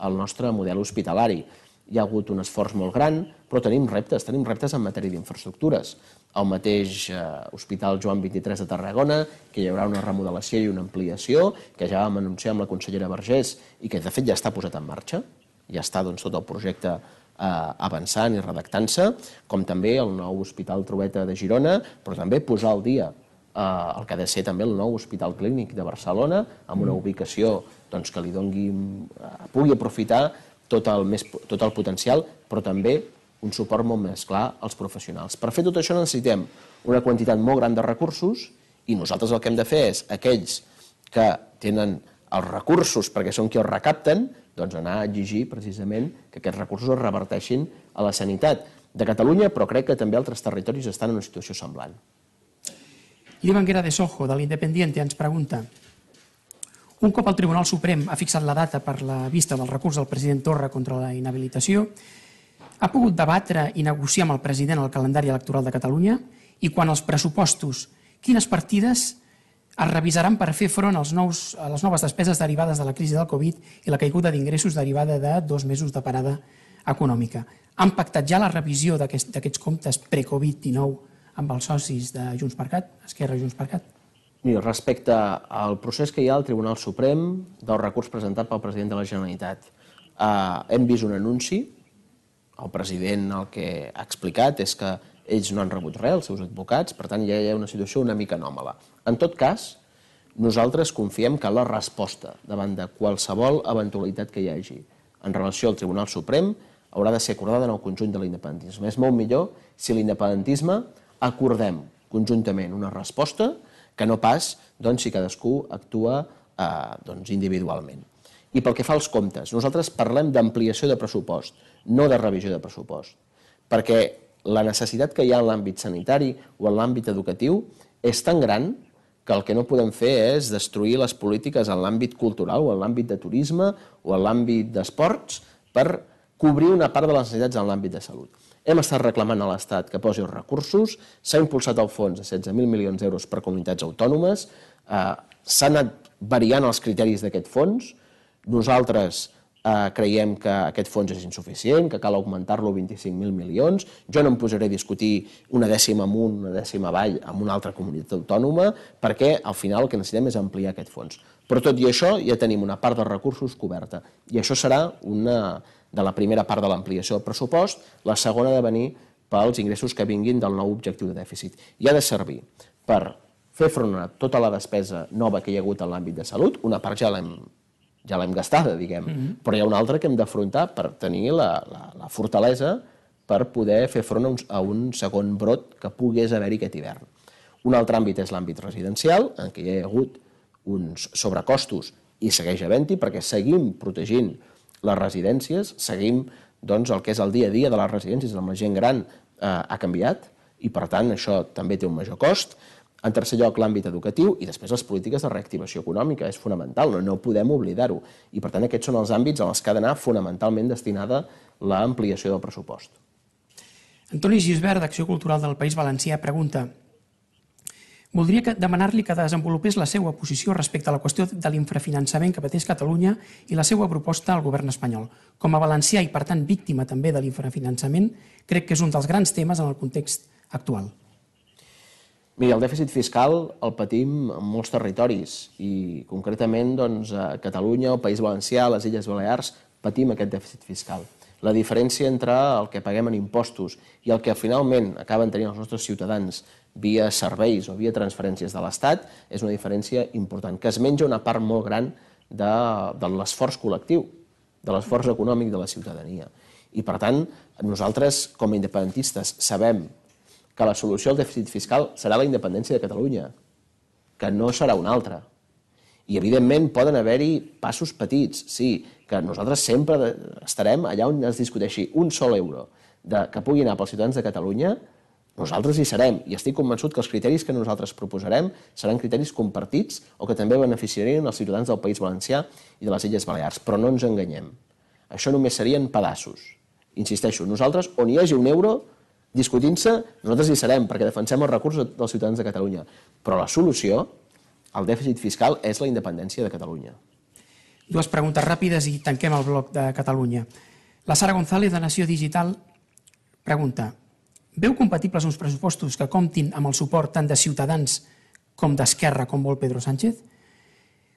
el nostre model hospitalari hi ha hagut un esforç molt gran, però tenim reptes, tenim reptes en matèria d'infraestructures. El mateix eh, Hospital Joan 23 de Tarragona, que hi haurà una remodelació i una ampliació, que ja vam anunciar amb la consellera Vergés i que de fet ja està posat en marxa, ja està doncs, tot el projecte eh, avançant i redactant-se, com també el nou Hospital Trobeta de Girona, però també posar al dia eh, el que ha de ser també el nou Hospital Clínic de Barcelona, amb una ubicació doncs, que li dongui, eh, pugui aprofitar tot el, més, tot el potencial, però també un suport molt més clar als professionals. Per fer tot això necessitem una quantitat molt gran de recursos i nosaltres el que hem de fer és aquells que tenen els recursos perquè són qui els recapten, doncs anar a exigir precisament que aquests recursos es reverteixin a la sanitat de Catalunya, però crec que també altres territoris estan en una situació semblant. L'Ivanguera de Sojo, de l'Independiente, ens pregunta un cop el Tribunal Suprem ha fixat la data per la vista del recurs del president Torra contra la inhabilitació, ha pogut debatre i negociar amb el president el calendari electoral de Catalunya i quan els pressupostos, quines partides es revisaran per fer front als nous, a les noves despeses derivades de la crisi del Covid i la caiguda d'ingressos derivada de dos mesos de parada econòmica. Han pactat ja la revisió d'aquests aquest, comptes pre-Covid-19 amb els socis de Junts per Cat, Esquerra i Junts per Cat? Mira, respecte al procés que hi ha al Tribunal Suprem del recurs presentat pel president de la Generalitat, eh, hem vist un anunci, el president el que ha explicat és que ells no han rebut res, els seus advocats, per tant ja hi ha una situació una mica anòmala. En tot cas, nosaltres confiem que la resposta davant de qualsevol eventualitat que hi hagi en relació al Tribunal Suprem haurà de ser acordada en el conjunt de l'independentisme. És molt millor si l'independentisme acordem conjuntament una resposta que no pas doncs, si cadascú actua eh, doncs, individualment. I pel que fa als comptes, nosaltres parlem d'ampliació de pressupost, no de revisió de pressupost, perquè la necessitat que hi ha en l'àmbit sanitari o en l'àmbit educatiu és tan gran que el que no podem fer és destruir les polítiques en l'àmbit cultural o en l'àmbit de turisme o en l'àmbit d'esports per cobrir una part de les necessitats en l'àmbit de salut. Hem estat reclamant a l'Estat que posi els recursos, s'ha impulsat el fons de 16.000 milions d'euros per comunitats autònomes, eh, s'han anat variant els criteris d'aquest fons, nosaltres eh, creiem que aquest fons és insuficient, que cal augmentar-lo 25.000 milions. Jo no em posaré a discutir una dècima amunt, una dècima avall amb una altra comunitat autònoma, perquè al final el que necessitem és ampliar aquest fons. Però tot i això ja tenim una part dels recursos coberta i això serà una de la primera part de l'ampliació del pressupost, la segona de venir pels ingressos que vinguin del nou objectiu de dèficit. I ha de servir per fer front a tota la despesa nova que hi ha hagut en l'àmbit de salut, una part ja l'hem ja l'hem gastada, diguem, mm -hmm. però hi ha una altra que hem d'afrontar per tenir la, la, la fortalesa per poder fer front a un, a un segon brot que pogués haver-hi aquest hivern. Un altre àmbit és l'àmbit residencial, en què hi ha hagut uns sobrecostos i segueix havent-hi perquè seguim protegint les residències, seguim doncs, el que és el dia a dia de les residències amb la gent gran eh, ha canviat i per tant això també té un major cost. En tercer lloc, l'àmbit educatiu i després les polítiques de reactivació econòmica. És fonamental, no, no podem oblidar-ho. I per tant aquests són els àmbits en els que ha d'anar fonamentalment destinada l'ampliació del pressupost. Antoni Gisbert, d'Acció Cultural del País Valencià, pregunta Voldria demanar-li que desenvolupés la seva posició respecte a la qüestió de l'infrafinançament que pateix Catalunya i la seva proposta al govern espanyol. Com a valencià i, per tant, víctima també de l'infrafinançament, crec que és un dels grans temes en el context actual. Mira, el dèficit fiscal el patim en molts territoris i concretament doncs, a Catalunya, el País Valencià, les Illes Balears, patim aquest dèficit fiscal. La diferència entre el que paguem en impostos i el que finalment acaben tenint els nostres ciutadans via serveis o via transferències de l'Estat és una diferència important, que es menja una part molt gran de, de l'esforç col·lectiu, de l'esforç econòmic de la ciutadania. I, per tant, nosaltres, com a independentistes, sabem que la solució al dèficit fiscal serà la independència de Catalunya, que no serà una altra. I, evidentment, poden haver-hi passos petits, sí, que nosaltres sempre estarem allà on es discuteixi un sol euro de, que pugui anar pels ciutadans de Catalunya, nosaltres hi serem i estic convençut que els criteris que nosaltres proposarem seran criteris compartits o que també beneficiarien els ciutadans del País Valencià i de les Illes Balears. Però no ens enganyem. Això només serien pedaços. Insisteixo, nosaltres, on hi hagi un euro, discutint-se, nosaltres hi serem, perquè defensem els recursos dels ciutadans de Catalunya. Però la solució al dèficit fiscal és la independència de Catalunya. Dues preguntes ràpides i tanquem el bloc de Catalunya. La Sara González, de Nació Digital, pregunta Veu compatibles uns pressupostos que comptin amb el suport tant de Ciutadans com d'Esquerra, com vol Pedro Sánchez?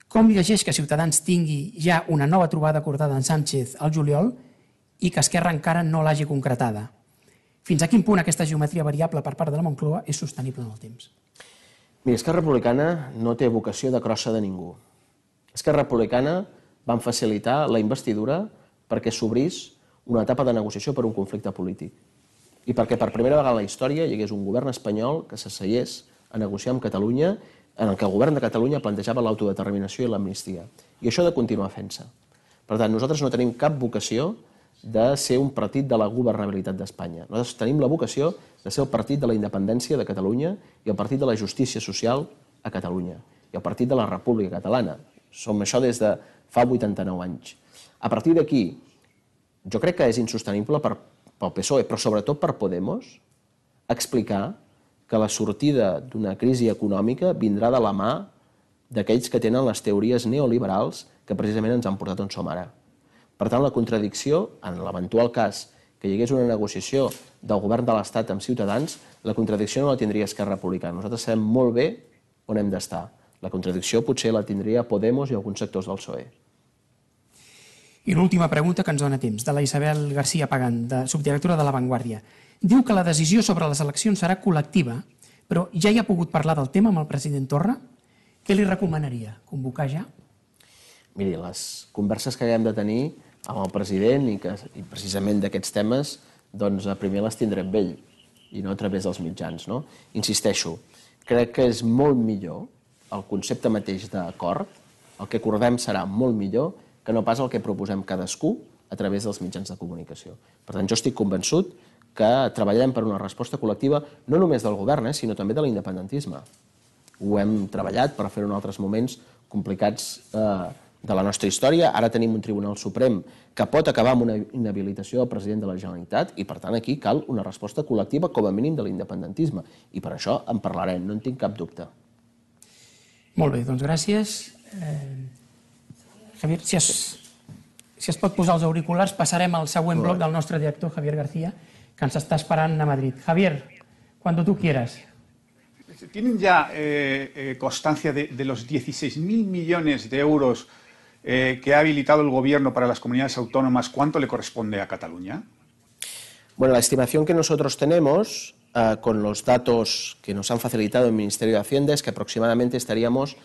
Com llegeix que Ciutadans tingui ja una nova trobada acordada amb Sánchez al juliol i que Esquerra encara no l'hagi concretada? Fins a quin punt aquesta geometria variable per part de la Moncloa és sostenible en el temps? Mira, Esquerra Republicana no té vocació de crossa de ningú. Esquerra Republicana van facilitar la investidura perquè s'obrís una etapa de negociació per un conflicte polític i perquè per primera vegada en la història hi hagués un govern espanyol que s'asseiés a negociar amb Catalunya en el que el govern de Catalunya plantejava l'autodeterminació i l'amnistia. I això ha de continuar fent-se. Per tant, nosaltres no tenim cap vocació de ser un partit de la governabilitat d'Espanya. Nosaltres tenim la vocació de ser el partit de la independència de Catalunya i el partit de la justícia social a Catalunya i el partit de la República Catalana. Som això des de fa 89 anys. A partir d'aquí, jo crec que és insostenible per, pel PSOE, però sobretot per Podemos, explicar que la sortida d'una crisi econòmica vindrà de la mà d'aquells que tenen les teories neoliberals que precisament ens han portat on som ara. Per tant, la contradicció, en l'eventual cas que hi hagués una negociació del govern de l'Estat amb Ciutadans, la contradicció no la tindria Esquerra Republicana. Nosaltres sabem molt bé on hem d'estar. La contradicció potser la tindria Podemos i alguns sectors del PSOE. I l'última pregunta que ens dona temps, de la Isabel García Pagant, de subdirectora de La Vanguardia. Diu que la decisió sobre les eleccions serà col·lectiva, però ja hi ha pogut parlar del tema amb el president Torra? Què li recomanaria? Convocar ja? Miri, les converses que haguem de tenir amb el president i que i precisament d'aquests temes doncs primer les tindrem amb ell i no a través dels mitjans. No? Insisteixo, crec que és molt millor el concepte mateix d'acord, el que acordem serà molt millor que no pas el que proposem cadascú a través dels mitjans de comunicació. Per tant, jo estic convençut que treballarem per una resposta col·lectiva no només del govern, eh, sinó també de l'independentisme. Ho hem treballat per fer-ho en altres moments complicats eh, de la nostra història. Ara tenim un Tribunal Suprem que pot acabar amb una inhabilitació del president de la Generalitat i, per tant, aquí cal una resposta col·lectiva com a mínim de l'independentisme. I per això en parlarem, no en tinc cap dubte. Molt bé, doncs gràcies. Eh, Javier, si has, Si es pot posar els auriculars, passarem al següent bloc del nostre director, Javier García, que ens està esperant a Madrid. Javier, cuando tú quieras. ¿Tienen ya eh, eh, constancia de, de los 16.000 millones de euros eh, que ha habilitado el Gobierno para las comunidades autónomas? ¿Cuánto le corresponde a Cataluña? Bueno, la estimación que nosotros tenemos uh, con los datos que nos han facilitado el Ministerio de Hacienda es que aproximadamente estaríamos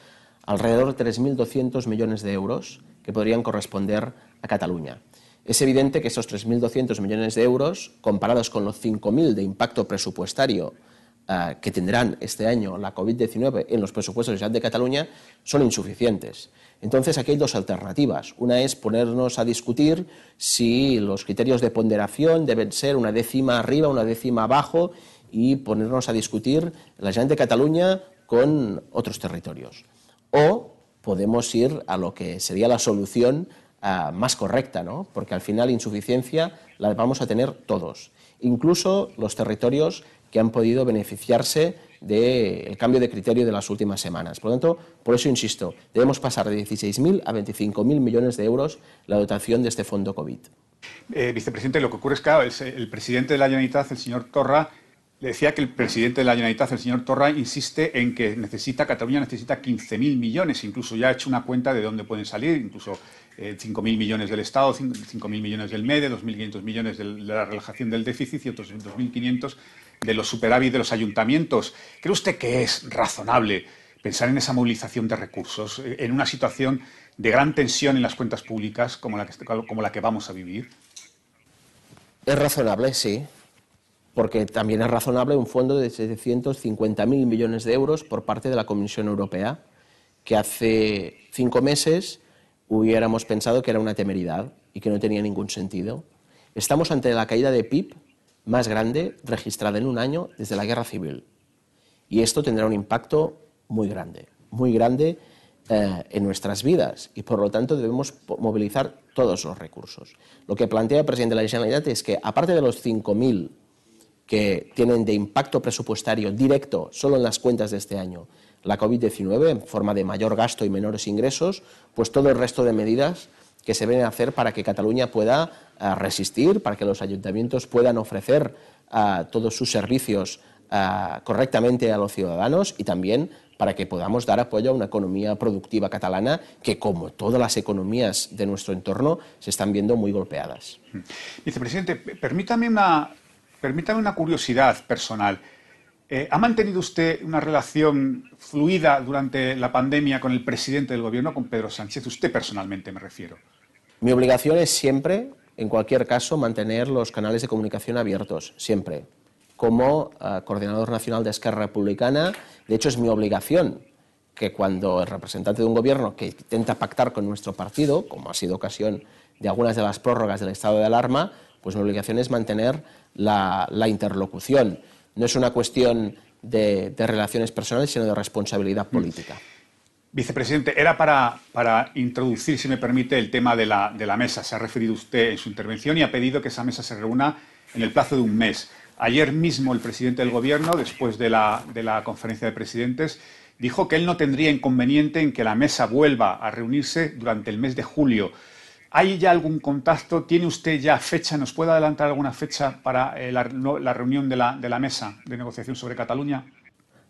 alrededor de 3.200 millones de euros que podrían corresponder a Cataluña. Es evidente que estos 3.200 millones de euros, comparados con los 5.000 de impacto presupuestario uh, que tendrán este año la COVID-19 en los presupuestos de de Cataluña, son insuficientes. Entonces, aquí hay dos alternativas. Una es ponernos a discutir si los criterios de ponderación deben ser una décima arriba, una décima abajo y ponernos a discutir la Generalitat de Cataluña con otros territorios. O podemos ir a lo que sería la solución uh, más correcta, ¿no? porque al final insuficiencia la vamos a tener todos, incluso los territorios que han podido beneficiarse del cambio de criterio de las últimas semanas. Por lo tanto, por eso insisto, debemos pasar de 16.000 a 25.000 millones de euros la dotación de este fondo COVID. Eh, vicepresidente, lo que ocurre es que el, el, presidente de la Generalitat, el señor Torra, le decía que el presidente de la Generalitat, el señor Torra, insiste en que necesita, Cataluña necesita 15.000 millones, incluso ya ha hecho una cuenta de dónde pueden salir, incluso eh, 5.000 millones del Estado, 5.000 millones del MEDE, 2.500 millones de la relajación del déficit y otros 2.500 de los superávit de los ayuntamientos. ¿Cree usted que es razonable pensar en esa movilización de recursos en una situación de gran tensión en las cuentas públicas como la que, como la que vamos a vivir? Es razonable, sí, porque también es razonable un fondo de 750.000 millones de euros por parte de la Comisión Europea, que hace cinco meses hubiéramos pensado que era una temeridad y que no tenía ningún sentido. Estamos ante la caída de PIB más grande registrada en un año desde la guerra civil. Y esto tendrá un impacto muy grande, muy grande eh, en nuestras vidas y por lo tanto debemos movilizar todos los recursos. Lo que plantea el presidente de la Generalitat es que aparte de los 5.000 que tienen de impacto presupuestario directo solo en las cuentas de este año la COVID-19 en forma de mayor gasto y menores ingresos, pues todo el resto de medidas que se deben hacer para que Cataluña pueda resistir, para que los ayuntamientos puedan ofrecer uh, todos sus servicios uh, correctamente a los ciudadanos y también para que podamos dar apoyo a una economía productiva catalana que, como todas las economías de nuestro entorno, se están viendo muy golpeadas. Vicepresidente, permítame una, permítame una curiosidad personal. Eh, ¿Ha mantenido usted una relación fluida durante la pandemia con el presidente del Gobierno, con Pedro Sánchez? Usted personalmente me refiero. Mi obligación es siempre, en cualquier caso, mantener los canales de comunicación abiertos, siempre. Como uh, coordinador nacional de Esquerra Republicana, de hecho es mi obligación que cuando el representante de un gobierno que intenta pactar con nuestro partido, como ha sido ocasión de algunas de las prórrogas del estado de alarma, pues mi obligación es mantener la, interlocución. No es una cuestión de, relaciones personales, sino de responsabilidad política. Vicepresidente, era para, para, introducir, si me permite, el tema de la, de la, mesa. Se ha referido usted en su intervención y ha pedido que esa mesa se reúna en el plazo de un mes. Ayer mismo el presidente del Gobierno, después de la, de la conferencia de presidentes, dijo que él no tendría inconveniente en que la mesa vuelva a reunirse durante el mes de julio. ¿Hay ya algún contacto? ¿Tiene usted ya fecha? ¿Nos puede adelantar alguna fecha para eh, la, la, reunión de la, de la mesa de negociación sobre Cataluña?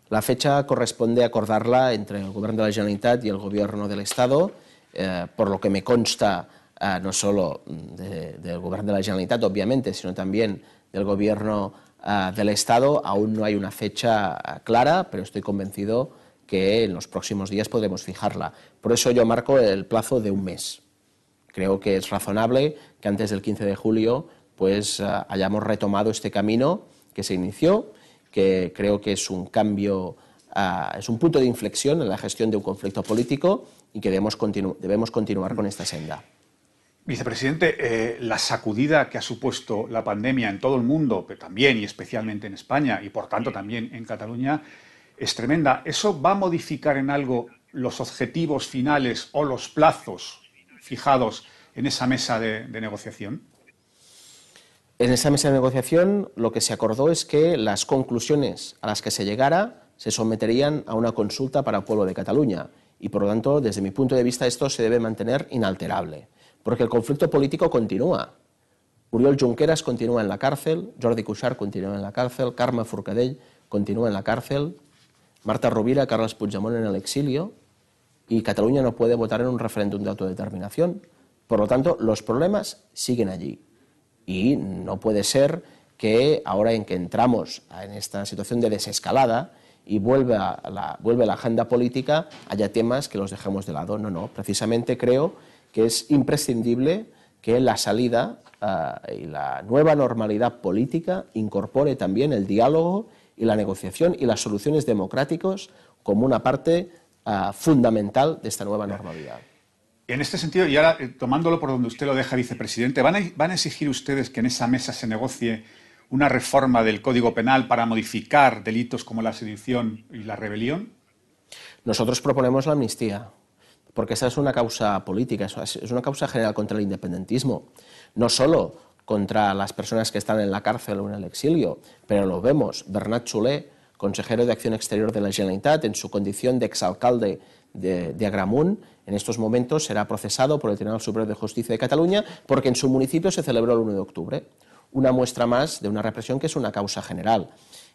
La fecha corresponde acordarla entre el Gobierno de la Generalitat y el Gobierno del Estado, eh, por lo que me consta eh, no solo de, del Gobierno de la Generalitat, obviamente, sino también del Gobierno eh, del Estado. Aún no hay una fecha clara, pero estoy convencido que en los próximos días podremos fijarla. Por eso yo marco el plazo de un mes. Creo que es razonable que antes del 15 de julio pues, hayamos retomado este camino que se inició que creo que es un cambio, uh, es un punto de inflexión en la gestión de un conflicto político y que debemos, debemos continuar con esta senda. Vicepresidente, eh, la sacudida que ha supuesto la pandemia en todo el mundo, pero también y especialmente en España y por tanto también en Cataluña, es tremenda. ¿Eso va a modificar en algo los objetivos finales o los plazos fijados en esa mesa de negociación? En esa mesa de negociación lo que se acordó es que las conclusiones a las que se llegara se someterían a una consulta para el pueblo de Cataluña y por lo tanto, desde mi punto de vista, esto se debe mantener inalterable. porque el conflicto político continúa. Oriol Junqueras continúa en la cárcel, Jordi Cuixart continúa en la cárcel, Carme Forcadell continúa en la cárcel, Marta Rovira, Carles Puigdemont en el exilio, y Cataluña no puede votar en un referéndum de autodeterminación. Por lo tanto, los problemas siguen allí. Y no puede ser que ahora en que entramos en esta situación de desescalada y vuelve a la, la agenda política, haya temas que los dejemos de lado. No, no, precisamente creo que es imprescindible que la salida uh, y la nueva normalidad política incorpore también el diálogo y la negociación y las soluciones democráticas como una parte uh, fundamental de esta nueva normalidad. En este sentido, y ahora eh, tomándolo por donde usted lo deja, vicepresidente, ¿van a, ¿van a exigir ustedes que en esa mesa se negocie una reforma del Código Penal para modificar delitos como la sedición y la rebelión? Nosotros proponemos la amnistía porque esa es una causa política, es una causa general contra el independentismo, no solo contra las personas que están en la cárcel o en el exilio, pero lo vemos, Bernat Chulé, consejero de Acción Exterior de la Generalitat, en su condición de exalcalde de, de Agramunt, en estos momentos será procesado por el Tribunal Superior de Justicia de Cataluña porque en su municipio se celebró el 1 de octubre. Una muestra más de una represión que es una causa general.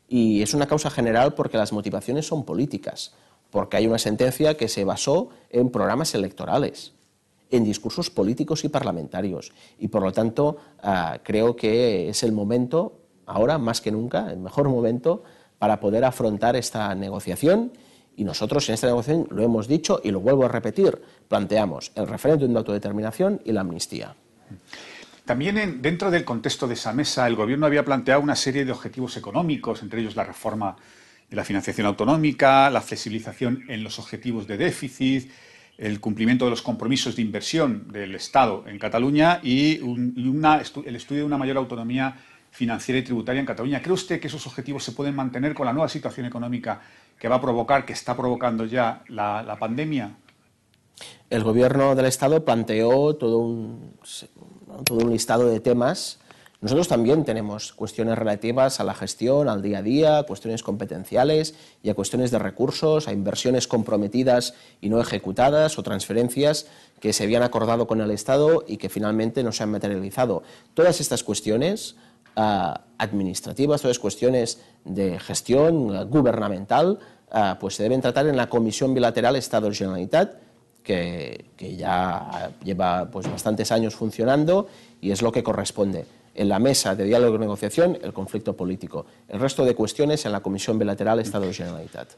Y es una causa general porque las motivaciones son políticas porque hay una sentencia que se basó en programas electorales, en discursos políticos y parlamentarios. Y por lo tanto, uh, creo que es el momento, ahora más que nunca, el mejor momento para poder afrontar esta negociación. Y nosotros en esta negociación lo hemos dicho y lo vuelvo a repetir, planteamos el referéndum de autodeterminación y la amnistía. También en, dentro del contexto de esa mesa, el Gobierno había planteado una serie de objetivos económicos, entre ellos la reforma de la financiación autonómica, la flexibilización en los objetivos de déficit, el cumplimiento de los compromisos de inversión del Estado en Cataluña y, el estudio de una mayor autonomía financiera y tributaria en Cataluña. ¿Cree usted que esos objetivos se pueden mantener con la nueva situación económica que va a provocar, que está provocando ya la, la pandemia? El Gobierno del Estado planteó todo un, todo un listado de temas nosotros también tenemos cuestiones relativas a la gestión, al día a día, cuestiones competenciales y a cuestiones de recursos, a inversiones comprometidas y no ejecutadas o transferencias que se habían acordado con el Estado y que finalmente no se han materializado. Todas estas cuestiones uh, administrativas, todas cuestiones de gestión gubernamental, uh, pues se deben tratar en la Comisión Bilateral Estado-Generalitat, que, que, ya lleva pues, bastantes años funcionando y es lo que corresponde en la mesa de diálogo y negociación el conflicto político. El resto de cuestiones en la Comisión Bilateral Estado-Generalitat.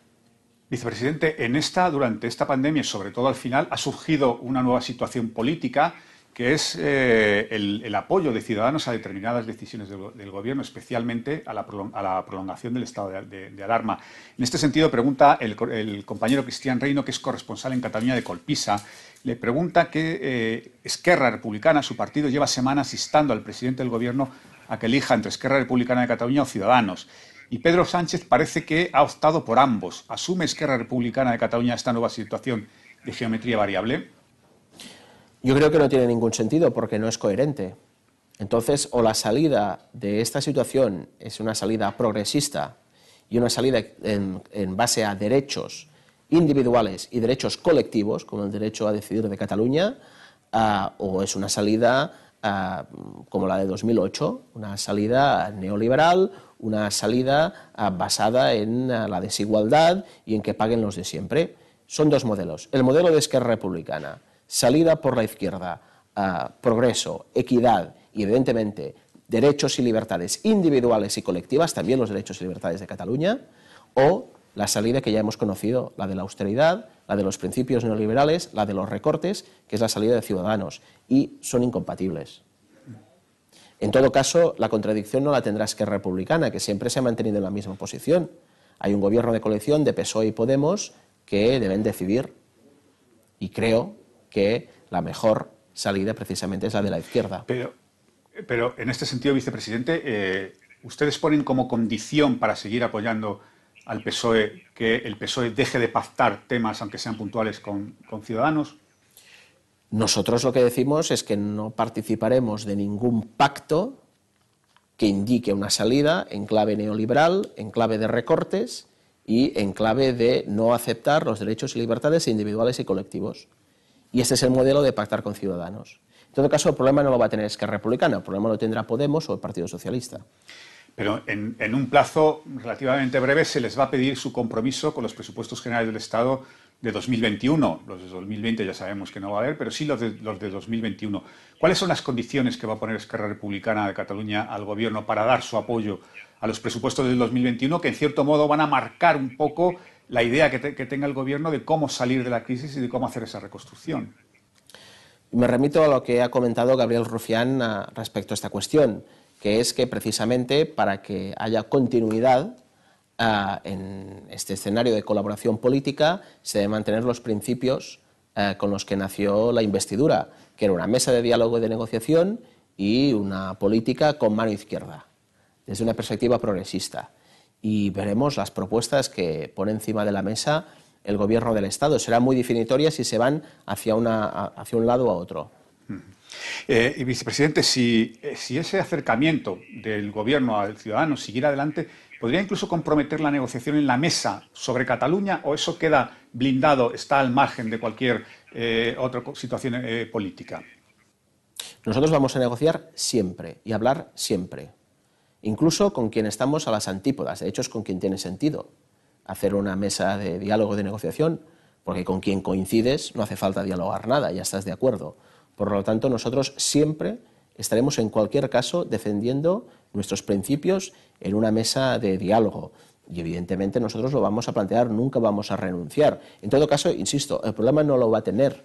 Vicepresidente, en esta, durante esta pandemia, sobre todo al final, ha surgido una nueva situación política que es eh, el, el, apoyo de ciudadanos a determinadas decisiones del, del Gobierno, especialmente a la, a la, prolongación del estado de, de, de, alarma. En este sentido, pregunta el, el, compañero Cristian Reino, que es corresponsal en Cataluña de Colpisa, le pregunta que eh, Esquerra Republicana, su partido, lleva semanas instando al presidente del Gobierno a que elija entre Esquerra Republicana de Cataluña o Ciudadanos. Y Pedro Sánchez parece que ha optado por ambos. ¿Asume Esquerra Republicana de Cataluña esta nueva situación de geometría variable? Yo creo que no tiene ningún sentido porque no es coherente. Entonces, o la salida de esta situación es una salida progresista y una salida en, base a derechos individuales y derechos colectivos, como el derecho a decidir de Cataluña, uh, o es una salida uh, como la de 2008, una salida neoliberal, una salida uh, basada en la desigualdad y en que paguen los de siempre. Son dos modelos. El modelo de Esquerra Republicana, salida por la izquierda, uh, progreso, equidad y, evidentemente, derechos y libertades individuales y colectivas, también los derechos y libertades de Cataluña, o la salida que ya hemos conocido, la de la austeridad, la de los principios neoliberales, la de los recortes, que es la salida de Ciudadanos, y son incompatibles. En todo caso, la contradicción no la tendrá Esquerra Republicana, que siempre se ha mantenido en la misma posición. Hay un gobierno de coalición de PSOE y Podemos que deben decidir, y creo que la mejor salida precisamente es la de la izquierda. Pero, pero en este sentido, vicepresidente, eh, ¿ustedes ponen como condición para seguir apoyando al PSOE que el PSOE deje de pactar temas, aunque sean puntuales, con, con Ciudadanos? Nosotros lo que decimos es que no participaremos de ningún pacto que indique una salida en clave neoliberal, en clave de recortes y en clave de no aceptar los derechos y libertades individuales y colectivos. Y este es el modelo de pactar con ciudadanos. todo caso, el problema no lo va a tener Esquerra Republicana, el problema lo tendrá Podemos o el Partido Socialista. Pero en, en, un plazo relativamente breve se les va a pedir su compromiso con los presupuestos generales del Estado de 2021. Los de 2020 ya sabemos que no va a haber, pero sí los de, los de 2021. ¿Cuáles son las condiciones que va a poner Esquerra Republicana de Cataluña al Gobierno para dar su apoyo a los presupuestos del 2021, que en cierto modo van a marcar un poco la idea que, te, que tenga el Gobierno de cómo salir de la crisis y de cómo hacer esa reconstrucción? Me remito a lo que ha comentado Gabriel Rufián ah, respecto a esta cuestión que es que precisamente para que haya continuidad uh, en este escenario de colaboración política se deben mantener los principios uh, con los que nació la investidura, que era una mesa de diálogo y de negociación y una política con mano izquierda, desde una perspectiva progresista. Y veremos las propuestas que pone encima de la mesa el gobierno del Estado. Será muy definitoria si se van hacia, una, hacia un lado o a otro. Eh, y vicepresidente, si, eh, si, ese acercamiento del gobierno al ciudadano siguiera adelante, ¿podría incluso comprometer la negociación en la mesa sobre Cataluña o eso queda blindado, está al margen de cualquier eh, otra situación eh, política? Nosotros vamos a negociar siempre y hablar siempre, incluso con quien estamos a las antípodas. De hecho, es con quien tiene sentido hacer una mesa de diálogo, de negociación, porque con quien coincides no hace falta dialogar nada, ya estás de acuerdo. Por lo tanto, nosotros siempre estaremos en cualquier caso defendiendo nuestros principios en una mesa de diálogo. Y evidentemente nosotros lo vamos a plantear, nunca vamos a renunciar. En todo caso, insisto, el problema no lo va a tener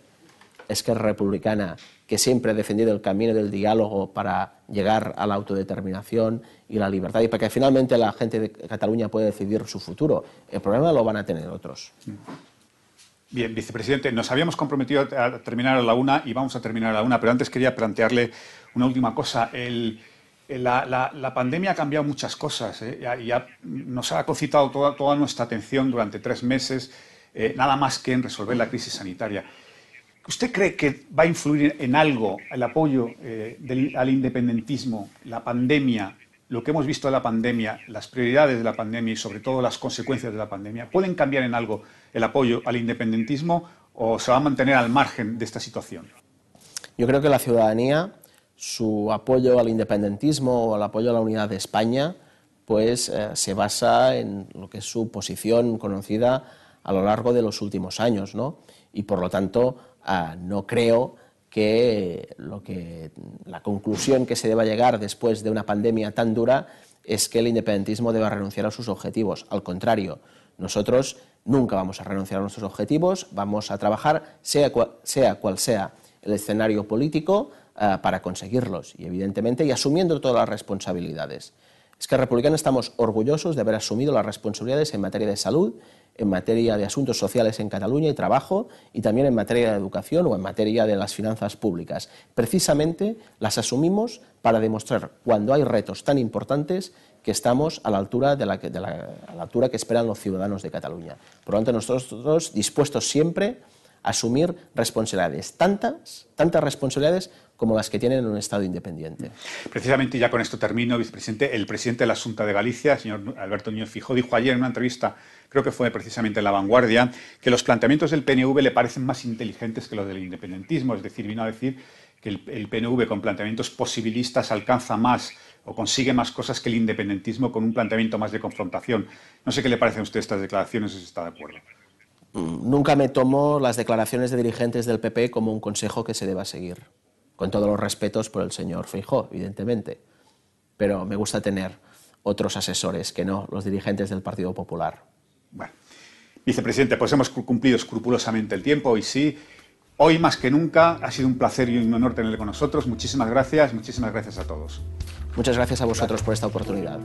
Esquerra Republicana, que siempre ha defendido el camino del diálogo para llegar a la autodeterminación y la libertad y para que finalmente la gente de Cataluña pueda decidir su futuro. El problema lo van a tener otros. Bien, vicepresidente, nos habíamos comprometido a terminar a la una y vamos a terminar a la una, pero antes quería plantearle una última cosa. La, pandemia ha cambiado muchas cosas ¿eh? y nos ha concitado toda, toda, nuestra atención durante tres meses, eh, nada más que en resolver la crisis sanitaria. ¿Usted cree que va a influir en algo el apoyo eh, al independentismo, la pandemia, lo que hemos visto de la pandemia, las prioridades de la pandemia y sobre todo las consecuencias de la pandemia, ¿pueden cambiar en algo el apoyo al independentismo o se va a mantener al margen de esta situación? Yo creo que la ciudadanía, su apoyo al independentismo o al apoyo a la unidad de España, pues eh, se basa en lo que es su posición conocida a lo largo de los últimos años, ¿no? Y por lo tanto, eh, no creo que, lo que la conclusión que se deba llegar después de una pandemia tan dura es que el independentismo deba renunciar a sus objetivos. Al contrario, nosotros nunca vamos a renunciar a nuestros objetivos, vamos a trabajar, sea cual sea, cual sea el escenario político, uh, para conseguirlos y, evidentemente, y asumiendo todas las responsabilidades. Es que Republicano estamos orgullosos de haber asumido las responsabilidades en materia de salud, en materia de asuntos sociales en Cataluña y trabajo, y también en materia de educación o en materia de las finanzas públicas. Precisamente las asumimos para demostrar, cuando hay retos tan importantes, que estamos a la altura, de la, la, a la altura que esperan los ciudadanos de Cataluña. Por lo tanto, nosotros dispuestos siempre asumir responsabilidades, tantas, tantas responsabilidades como las que tienen en un Estado independiente. Precisamente, ya con esto termino, vicepresidente, el presidente de la Junta de Galicia, señor Alberto Núñez Fijó, dijo ayer en una entrevista, creo que fue precisamente en La Vanguardia, que los planteamientos del PNV le parecen más inteligentes que los del independentismo, es decir, vino a decir que el, PNV con planteamientos posibilistas alcanza más o consigue más cosas que el independentismo con un planteamiento más de confrontación. No sé qué le parecen a usted estas declaraciones, si está de acuerdo. Nunca me tomo las declaraciones de dirigentes del PP como un consejo que se deba seguir con todos los respetos por el señor Feijó, evidentemente, pero me gusta tener otros asesores que no los dirigentes del Partido Popular. Bueno, vicepresidente, pues hemos cumplido escrupulosamente el tiempo y sí, hoy más que nunca ha sido un placer y un honor tenerle con nosotros. Muchísimas gracias, muchísimas gracias a todos. Muchas gracias a vosotros por esta oportunidad.